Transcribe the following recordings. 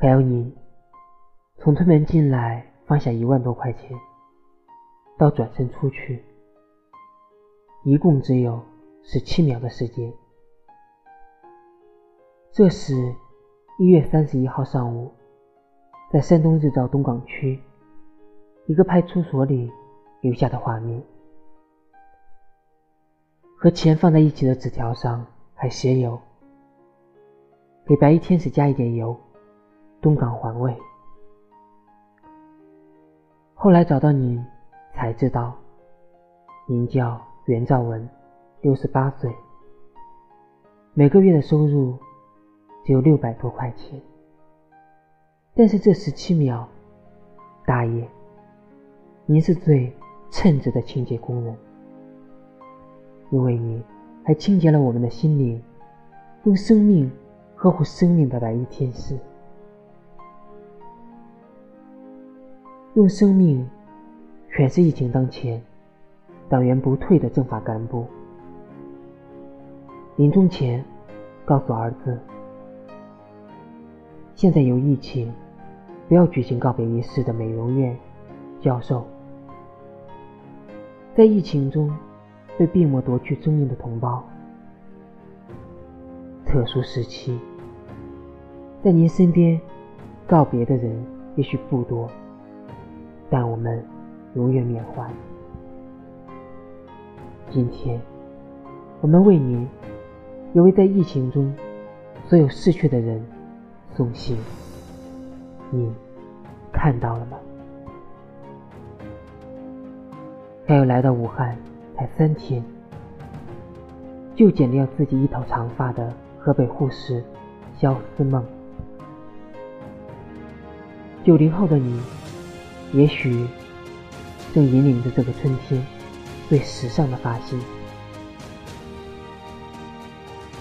还有你从推门进来放下一万多块钱，到转身出去，一共只有十七秒的时间。这是一月三十一号上午，在山东日照东港区一个派出所里留下的画面。和钱放在一起的纸条上还写有：“给白衣天使加一点油，东港环卫。”后来找到您，才知道您叫袁兆文，六十八岁，每个月的收入。只有六百多块钱，但是这十七秒，大爷，您是最称职的清洁工人，因为你还清洁了我们的心灵，用生命呵护生命的白衣天使，用生命诠释疫情当前，党员不退的政法干部，临终前告诉儿子。现在有疫情，不要举行告别仪式的美容院教授，在疫情中被病魔夺去生命的同胞，特殊时期，在您身边告别的人也许不多，但我们永远缅怀。今天，我们为您，也为在疫情中所有逝去的人。送行，你看到了吗？还有来到武汉才三天，就剪掉自己一头长发的河北护士肖思梦。九零后的你，也许正引领着这个春天最时尚的发型。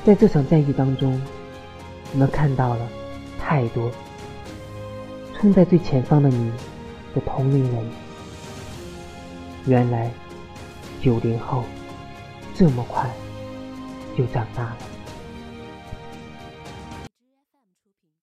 在这场战役当中，我们看到了。太多，冲在最前方的你的同龄人，原来九零后这么快就长大了。